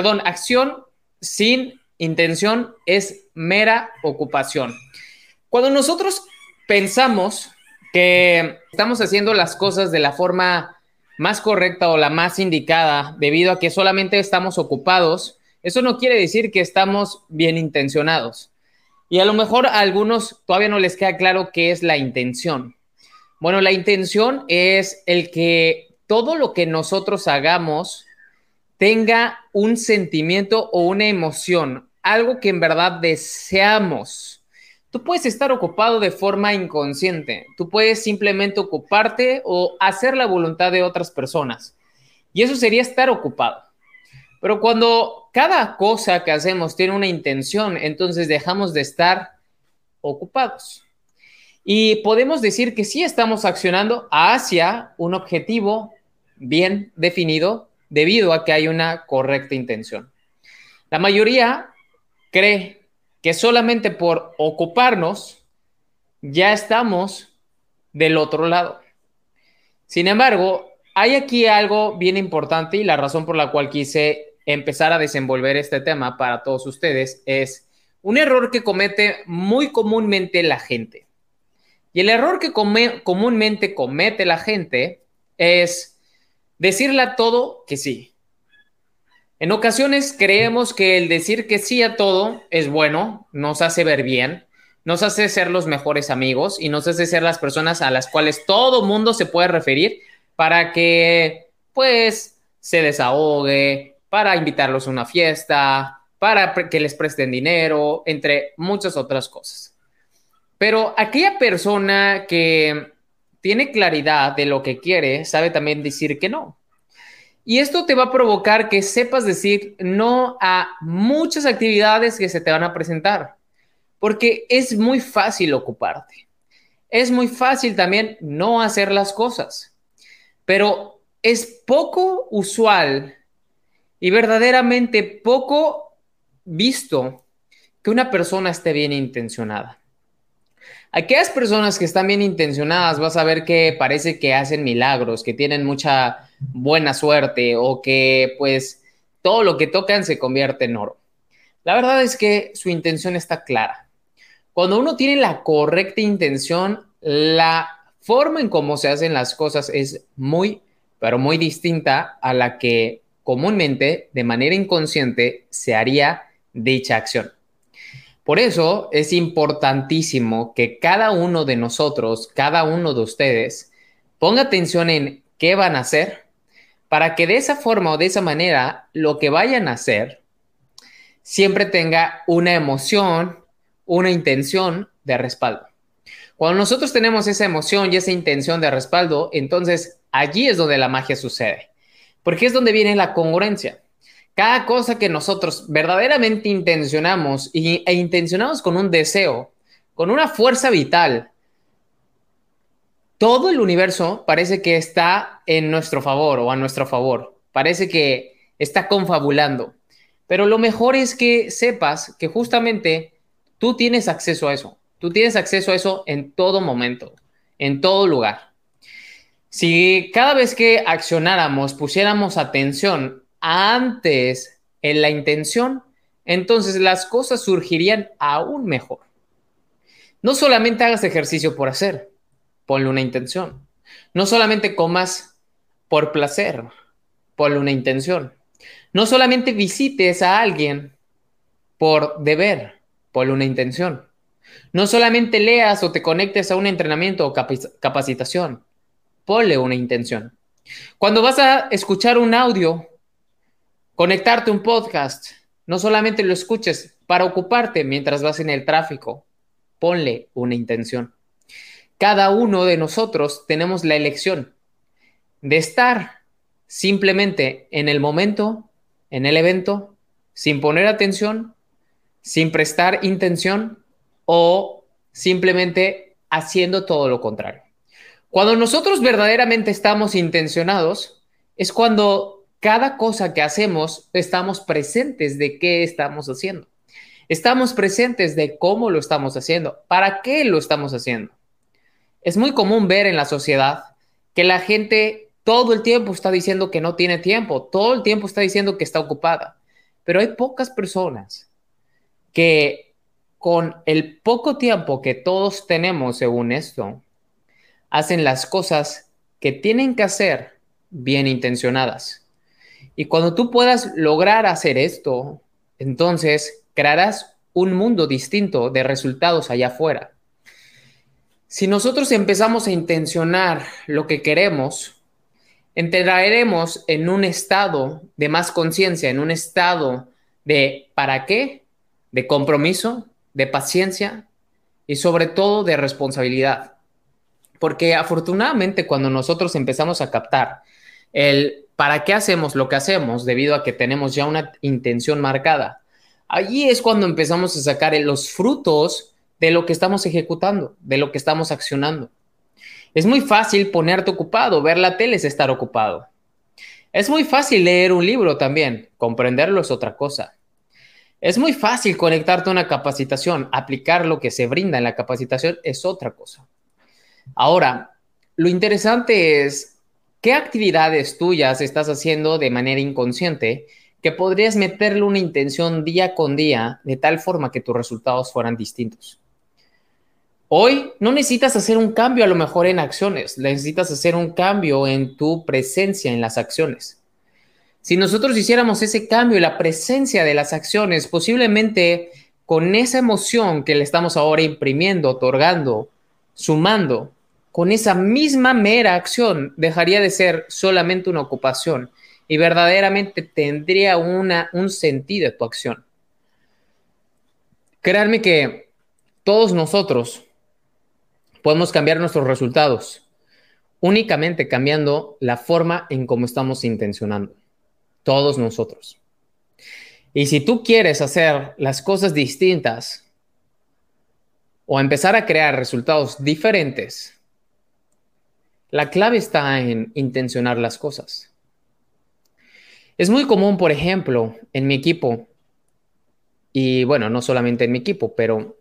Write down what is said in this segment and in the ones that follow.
Perdón, acción sin intención es mera ocupación. Cuando nosotros pensamos que estamos haciendo las cosas de la forma más correcta o la más indicada debido a que solamente estamos ocupados, eso no quiere decir que estamos bien intencionados. Y a lo mejor a algunos todavía no les queda claro qué es la intención. Bueno, la intención es el que todo lo que nosotros hagamos tenga un sentimiento o una emoción, algo que en verdad deseamos. Tú puedes estar ocupado de forma inconsciente, tú puedes simplemente ocuparte o hacer la voluntad de otras personas. Y eso sería estar ocupado. Pero cuando cada cosa que hacemos tiene una intención, entonces dejamos de estar ocupados. Y podemos decir que sí estamos accionando hacia un objetivo bien definido, debido a que hay una correcta intención. La mayoría cree que solamente por ocuparnos ya estamos del otro lado. Sin embargo, hay aquí algo bien importante y la razón por la cual quise empezar a desenvolver este tema para todos ustedes es un error que comete muy comúnmente la gente. Y el error que comúnmente comete la gente es decirle a todo que sí. En ocasiones creemos que el decir que sí a todo es bueno, nos hace ver bien, nos hace ser los mejores amigos y nos hace ser las personas a las cuales todo mundo se puede referir para que, pues, se desahogue, para invitarlos a una fiesta, para que les presten dinero, entre muchas otras cosas. Pero aquella persona que tiene claridad de lo que quiere, sabe también decir que no. Y esto te va a provocar que sepas decir no a muchas actividades que se te van a presentar, porque es muy fácil ocuparte. Es muy fácil también no hacer las cosas, pero es poco usual y verdaderamente poco visto que una persona esté bien intencionada. Aquellas personas que están bien intencionadas, vas a ver que parece que hacen milagros, que tienen mucha buena suerte o que pues todo lo que tocan se convierte en oro. La verdad es que su intención está clara. Cuando uno tiene la correcta intención, la forma en cómo se hacen las cosas es muy, pero muy distinta a la que comúnmente, de manera inconsciente, se haría dicha acción. Por eso es importantísimo que cada uno de nosotros, cada uno de ustedes, ponga atención en qué van a hacer para que de esa forma o de esa manera lo que vayan a hacer siempre tenga una emoción, una intención de respaldo. Cuando nosotros tenemos esa emoción y esa intención de respaldo, entonces allí es donde la magia sucede, porque es donde viene la congruencia. Cada cosa que nosotros verdaderamente intencionamos e intencionamos con un deseo, con una fuerza vital, todo el universo parece que está en nuestro favor o a nuestro favor. Parece que está confabulando. Pero lo mejor es que sepas que justamente tú tienes acceso a eso. Tú tienes acceso a eso en todo momento, en todo lugar. Si cada vez que accionáramos pusiéramos atención antes en la intención, entonces las cosas surgirían aún mejor. No solamente hagas ejercicio por hacer, ponle una intención. No solamente comas por placer, ponle una intención. No solamente visites a alguien por deber, ponle una intención. No solamente leas o te conectes a un entrenamiento o capacitación, ponle una intención. Cuando vas a escuchar un audio, conectarte un podcast, no solamente lo escuches para ocuparte mientras vas en el tráfico, ponle una intención. Cada uno de nosotros tenemos la elección de estar simplemente en el momento, en el evento, sin poner atención, sin prestar intención o simplemente haciendo todo lo contrario. Cuando nosotros verdaderamente estamos intencionados, es cuando cada cosa que hacemos estamos presentes de qué estamos haciendo. Estamos presentes de cómo lo estamos haciendo, para qué lo estamos haciendo. Es muy común ver en la sociedad que la gente todo el tiempo está diciendo que no tiene tiempo, todo el tiempo está diciendo que está ocupada, pero hay pocas personas que con el poco tiempo que todos tenemos según esto, hacen las cosas que tienen que hacer bien intencionadas. Y cuando tú puedas lograr hacer esto, entonces crearás un mundo distinto de resultados allá afuera. Si nosotros empezamos a intencionar lo que queremos, entraremos en un estado de más conciencia, en un estado de ¿para qué? De compromiso, de paciencia y sobre todo de responsabilidad. Porque afortunadamente cuando nosotros empezamos a captar el para qué hacemos lo que hacemos debido a que tenemos ya una intención marcada, allí es cuando empezamos a sacar los frutos de lo que estamos ejecutando, de lo que estamos accionando. Es muy fácil ponerte ocupado, ver la tele es estar ocupado. Es muy fácil leer un libro también, comprenderlo es otra cosa. Es muy fácil conectarte a una capacitación, aplicar lo que se brinda en la capacitación es otra cosa. Ahora, lo interesante es qué actividades tuyas estás haciendo de manera inconsciente que podrías meterle una intención día con día de tal forma que tus resultados fueran distintos. Hoy no necesitas hacer un cambio a lo mejor en acciones, necesitas hacer un cambio en tu presencia en las acciones. Si nosotros hiciéramos ese cambio y la presencia de las acciones, posiblemente con esa emoción que le estamos ahora imprimiendo, otorgando, sumando, con esa misma mera acción dejaría de ser solamente una ocupación y verdaderamente tendría una, un sentido tu acción. Créanme que todos nosotros podemos cambiar nuestros resultados únicamente cambiando la forma en cómo estamos intencionando. Todos nosotros. Y si tú quieres hacer las cosas distintas o empezar a crear resultados diferentes, la clave está en intencionar las cosas. Es muy común, por ejemplo, en mi equipo, y bueno, no solamente en mi equipo, pero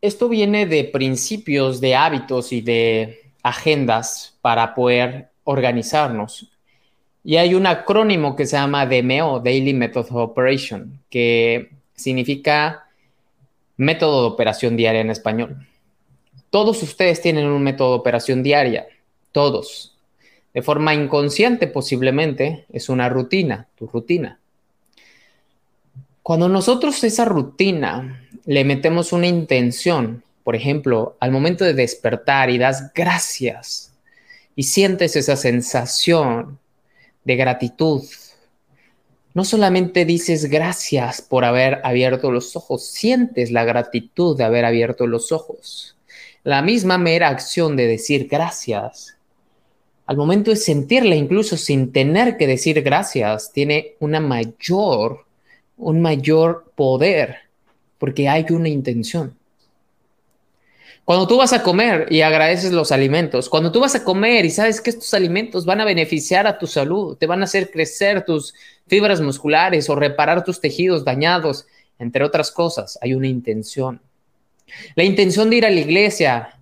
esto viene de principios, de hábitos y de agendas para poder organizarnos. Y hay un acrónimo que se llama DMO, Daily Method of Operation, que significa método de operación diaria en español. Todos ustedes tienen un método de operación diaria, todos. De forma inconsciente posiblemente, es una rutina, tu rutina. Cuando nosotros esa rutina le metemos una intención, por ejemplo, al momento de despertar y das gracias y sientes esa sensación de gratitud, no solamente dices gracias por haber abierto los ojos, sientes la gratitud de haber abierto los ojos. La misma mera acción de decir gracias, al momento de sentirla incluso sin tener que decir gracias, tiene una mayor, un mayor poder, porque hay una intención. Cuando tú vas a comer y agradeces los alimentos, cuando tú vas a comer y sabes que estos alimentos van a beneficiar a tu salud, te van a hacer crecer tus fibras musculares o reparar tus tejidos dañados, entre otras cosas, hay una intención. La intención de ir a la iglesia,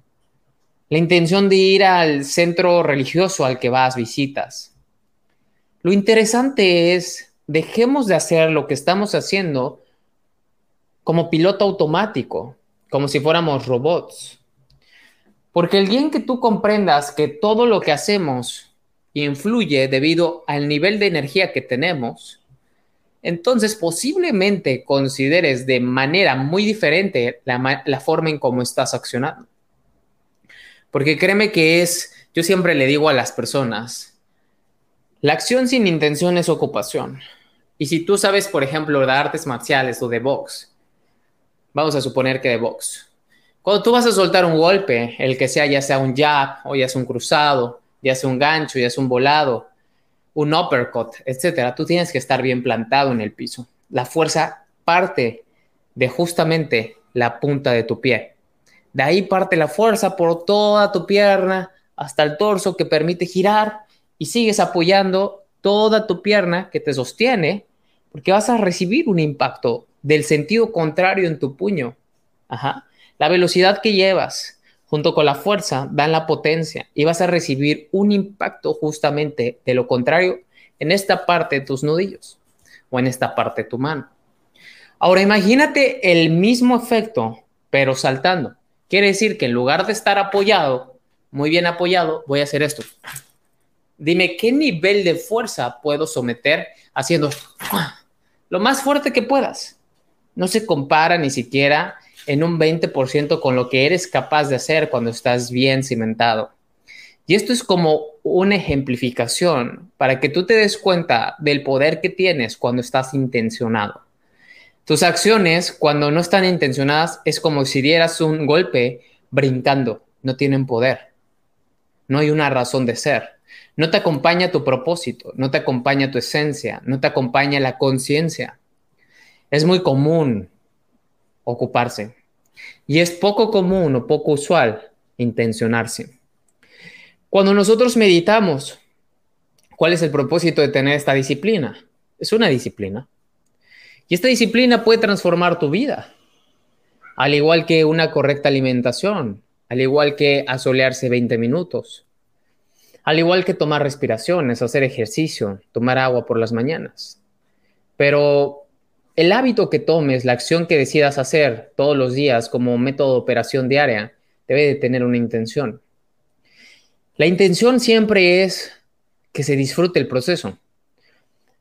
la intención de ir al centro religioso al que vas, visitas. Lo interesante es, dejemos de hacer lo que estamos haciendo como piloto automático, como si fuéramos robots. Porque el día en que tú comprendas que todo lo que hacemos influye debido al nivel de energía que tenemos, entonces posiblemente consideres de manera muy diferente la, forma en cómo estás accionando. Porque créeme que es, yo siempre le digo a las personas, la acción sin intención es ocupación. Y si tú sabes, por ejemplo, de artes marciales o de box, vamos a suponer que de box, cuando tú vas a soltar un golpe, el que sea, ya sea un jab o ya sea un cruzado, ya sea un gancho, ya sea un volado, un uppercut, etcétera, tú tienes que estar bien plantado en el piso. La fuerza parte de justamente la punta de tu pie. De ahí parte la fuerza por toda tu pierna hasta el torso que permite girar y sigues apoyando toda tu pierna que te sostiene porque vas a recibir un impacto del sentido contrario en tu puño. Ajá. La velocidad que llevas junto con la fuerza dan la potencia y vas a recibir un impacto justamente de lo contrario en esta parte de tus nudillos o en esta parte de tu mano. Ahora imagínate el mismo efecto, pero saltando. Quiere decir que en lugar de estar apoyado, muy bien apoyado, voy a hacer esto. Dime qué nivel de fuerza puedo someter haciendo lo más fuerte que puedas. No se compara ni siquiera en un 20% con lo que eres capaz de hacer cuando estás bien cimentado. Y esto es como una ejemplificación para que tú te des cuenta del poder que tienes cuando estás intencionado. Tus acciones, cuando no están intencionadas, es como si dieras un golpe brincando. No tienen poder. No hay una razón de ser. No te acompaña tu propósito, no te acompaña tu esencia, no te acompaña la conciencia. Es muy común ocuparse y es poco común o poco usual intencionarse. Cuando nosotros meditamos, ¿cuál es el propósito de tener esta disciplina? Es una disciplina. Y esta disciplina puede transformar tu vida, al igual que una correcta alimentación, al igual que asolearse 20 minutos, al igual que tomar respiraciones, hacer ejercicio, tomar agua por las mañanas. Pero el hábito que tomes, la acción que decidas hacer todos los días como método de operación diaria, debe de tener una intención. La intención siempre es que se disfrute el proceso,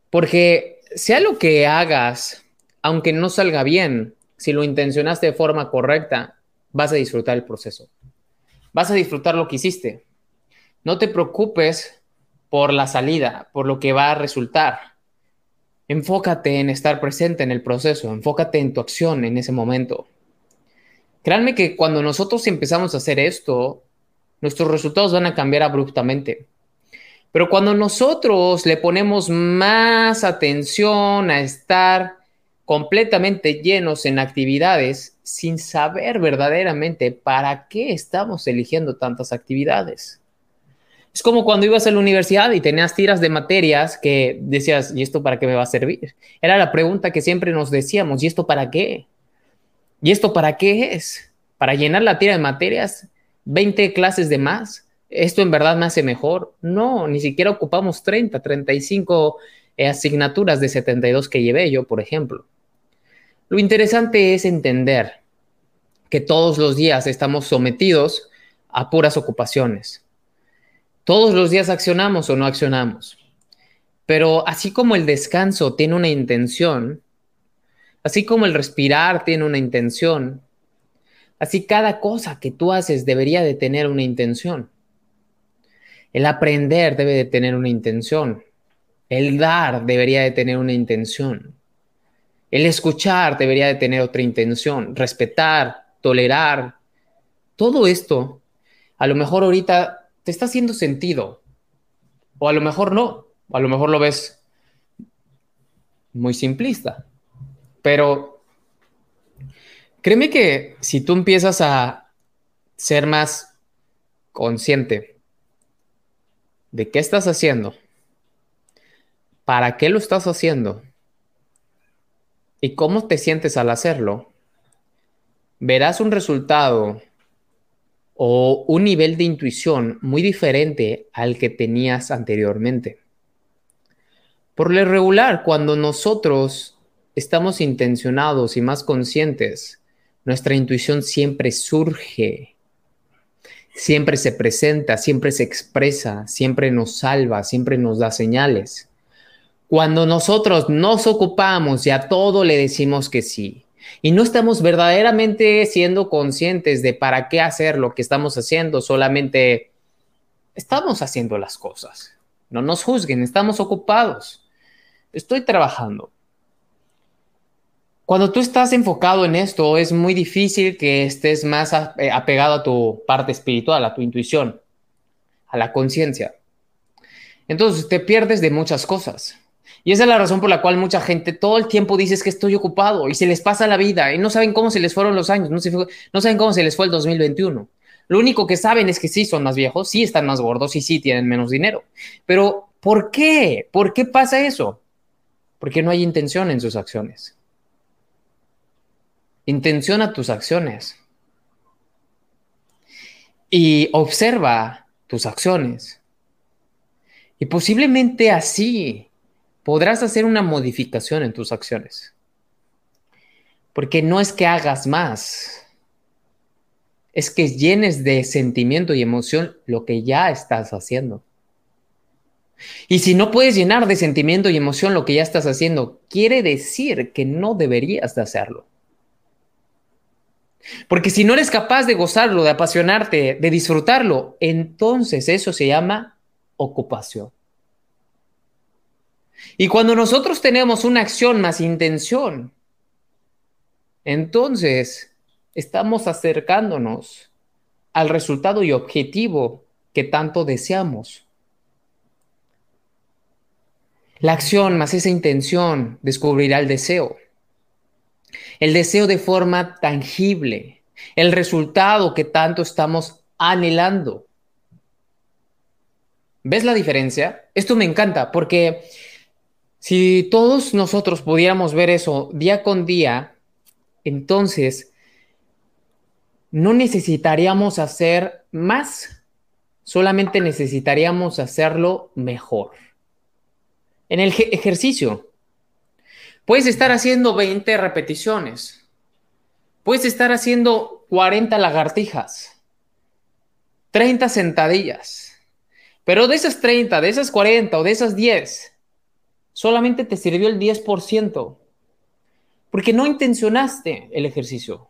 porque sea lo que hagas, aunque no salga bien, si lo intencionaste de forma correcta, vas a disfrutar el proceso. Vas a disfrutar lo que hiciste. No te preocupes por la salida, por lo que va a resultar. Enfócate en estar presente en el proceso, enfócate en tu acción en ese momento. Créanme que cuando nosotros empezamos a hacer esto, nuestros resultados van a cambiar abruptamente. Pero cuando nosotros le ponemos más atención a estar completamente llenos en actividades sin saber verdaderamente para qué estamos eligiendo tantas actividades. Es como cuando ibas a la universidad y tenías tiras de materias que decías, ¿y esto para qué me va a servir? Era la pregunta que siempre nos decíamos, ¿y esto para qué? ¿Y esto para qué es? ¿Para llenar la tira de materias? ¿20 clases de más? ¿esto en verdad me hace mejor? No, ni siquiera ocupamos 30, 35 eh, asignaturas de 72 que llevé yo, por ejemplo. Lo interesante es entender que todos los días estamos sometidos a puras ocupaciones. Todos los días accionamos o no accionamos. Pero así como el descanso tiene una intención, así como el respirar tiene una intención, así cada cosa que tú haces debería de tener una intención. El aprender debe de tener una intención. El dar debería de tener una intención. El escuchar debería de tener otra intención. Respetar, tolerar. Todo esto, a lo mejor ahorita está haciendo sentido. O a lo mejor no. A lo mejor lo ves muy simplista. Pero créeme que si tú empiezas a ser más consciente de qué estás haciendo, para qué lo estás haciendo y cómo te sientes al hacerlo, verás un resultado o un nivel de intuición muy diferente al que tenías anteriormente. Por lo regular, cuando nosotros estamos intencionados y más conscientes, nuestra intuición siempre surge siempre se presenta, siempre se expresa, siempre nos salva, siempre nos da señales. Cuando nosotros nos ocupamos y a todo le decimos que sí, y no estamos verdaderamente siendo conscientes de para qué hacer lo que estamos haciendo, solamente estamos haciendo las cosas. No nos juzguen, estamos ocupados. Estoy trabajando. Cuando tú estás enfocado en esto, es muy difícil que estés más eh, apegado a tu parte espiritual, a tu intuición, a la conciencia. Entonces te pierdes de muchas cosas. Y esa es la razón por la cual mucha gente todo el tiempo dice que estoy ocupado y se les pasa la vida y no saben cómo se les fueron los años, no, no saben cómo se les fue el 2021. Lo único que saben es que sí son más viejos, sí están más gordos y sí tienen menos dinero. Pero ¿por qué? ¿Por qué pasa eso? Porque no hay intención en sus acciones. Intenciona tus acciones. Y observa tus acciones. Y posiblemente así podrás hacer una modificación en tus acciones. Porque no es que hagas más, es que llenes de sentimiento y emoción lo que ya estás haciendo. Y si no puedes llenar de sentimiento y emoción lo que ya estás haciendo, quiere decir que no deberías de hacerlo. Porque si no eres capaz de gozarlo, de apasionarte, de disfrutarlo, entonces eso se llama ocupación. Y cuando nosotros tenemos una acción más intención, entonces estamos acercándonos al resultado y objetivo que tanto deseamos. La acción más esa intención descubrirá el deseo. El deseo de forma tangible, el resultado que tanto estamos anhelando. ¿Ves la diferencia? Esto me encanta porque si todos nosotros pudiéramos ver eso día con día, entonces no necesitaríamos hacer más, solamente necesitaríamos hacerlo mejor. En el ejercicio, Puedes estar haciendo 20 repeticiones. Puedes estar haciendo 40 lagartijas. 30 sentadillas. Pero de esas 30, de esas 40 o de esas 10, solamente te sirvió el 10%. Porque no intencionaste el ejercicio.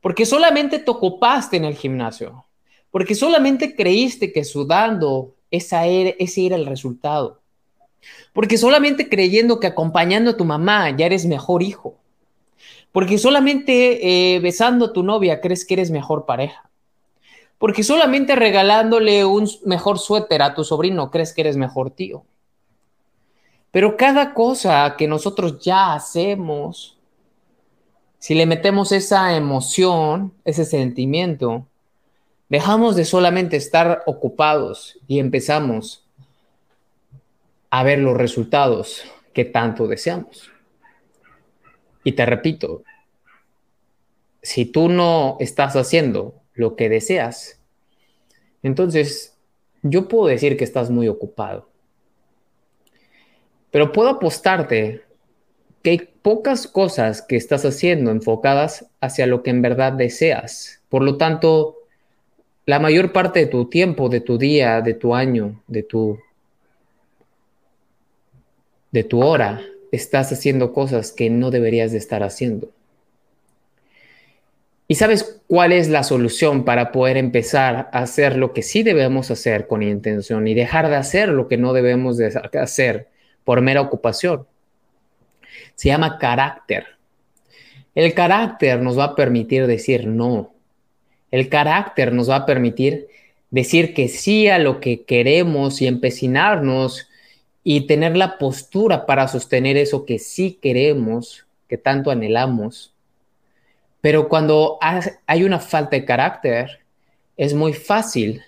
Porque solamente te ocupaste en el gimnasio. Porque solamente creíste que sudando ese era el resultado. Porque solamente creyendo que acompañando a tu mamá ya eres mejor hijo. Porque solamente eh, besando a tu novia crees que eres mejor pareja. Porque solamente regalándole un mejor suéter a tu sobrino crees que eres mejor tío. Pero cada cosa que nosotros ya hacemos, si le metemos esa emoción, ese sentimiento, dejamos de solamente estar ocupados y empezamos a ver los resultados que tanto deseamos. Y te repito, si tú no estás haciendo lo que deseas, entonces yo puedo decir que estás muy ocupado. Pero puedo apostarte que hay pocas cosas que estás haciendo enfocadas hacia lo que en verdad deseas. Por lo tanto, la mayor parte de tu tiempo, de tu día, de tu año, de tu de tu hora estás haciendo cosas que no deberías de estar haciendo. ¿Y sabes cuál es la solución para poder empezar a hacer lo que sí debemos hacer con intención y dejar de hacer lo que no debemos de hacer por mera ocupación? Se llama carácter. El carácter nos va a permitir decir no. El carácter nos va a permitir decir que sí a lo que queremos y empecinarnos y tener la postura para sostener eso que sí queremos, que tanto anhelamos. Pero cuando hay una falta de carácter, es muy fácil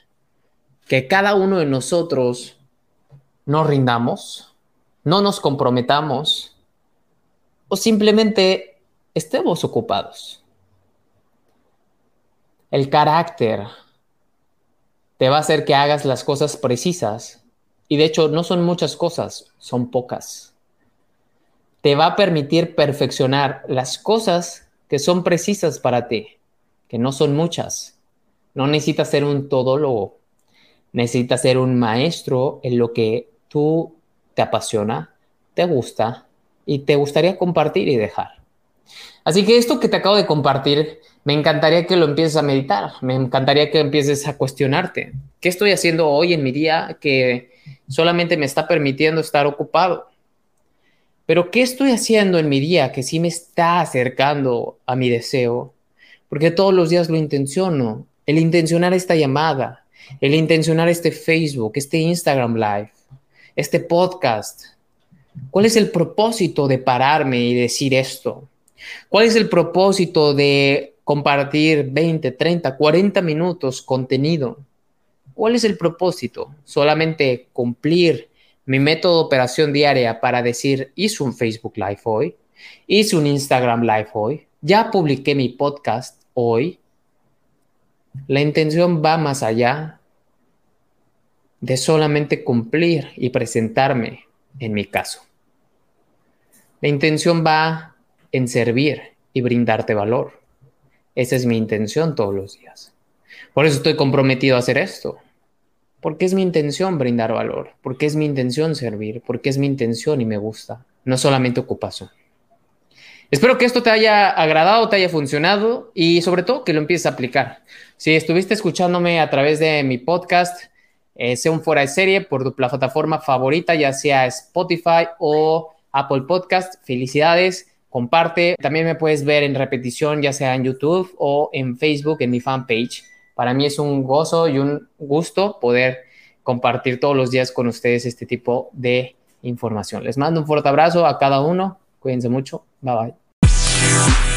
que cada uno de nosotros nos rindamos, no nos comprometamos o simplemente estemos ocupados. El carácter te va a hacer que hagas las cosas precisas y de hecho no son muchas cosas, son pocas. Te va a permitir perfeccionar las cosas que son precisas para ti, que no son muchas, No necesitas ser un todólogo. Necesitas ser un maestro en lo que tú te apasiona, te gusta y te gustaría compartir y dejar. Así que esto que te acabo de compartir, me encantaría que lo empieces a meditar, me encantaría que empieces a cuestionarte. ¿Qué estoy haciendo hoy en mi día que solamente me está permitiendo estar ocupado? Pero ¿qué estoy haciendo en mi día que sí me está acercando a mi deseo? Porque todos los días lo intenciono. El intencionar esta llamada, el intencionar este Facebook, este Instagram Live, este podcast. ¿Cuál es el propósito de pararme y decir esto? ¿Cuál es el propósito de compartir 20, 30, 40 minutos contenido? ¿Cuál es el propósito? ¿Solamente cumplir mi método de operación diaria para decir, hice un Facebook Live hoy, hice un Instagram Live hoy, ya publiqué mi podcast hoy? La intención va más allá de solamente cumplir y presentarme en mi caso. La intención va en servir y brindarte valor. Esa es mi intención todos los días. Por eso estoy comprometido a hacer esto. Porque es mi intención brindar valor, porque es mi intención servir, porque es mi intención y me gusta, no solamente ocupación. Espero que esto te haya agradado, te haya funcionado y sobre todo que lo empieces a aplicar. Si estuviste escuchándome a través de mi podcast, eh, sea un fuera de serie por tu plataforma favorita, ya sea Spotify o Apple Podcast, felicidades comparte. También me puedes ver en repetición, ya sea en YouTube o en Facebook, en mi fanpage. Para mí es un gozo y un gusto poder compartir todos los días con ustedes este tipo de información. Les mando un fuerte abrazo a cada uno. Cuídense mucho. Bye bye.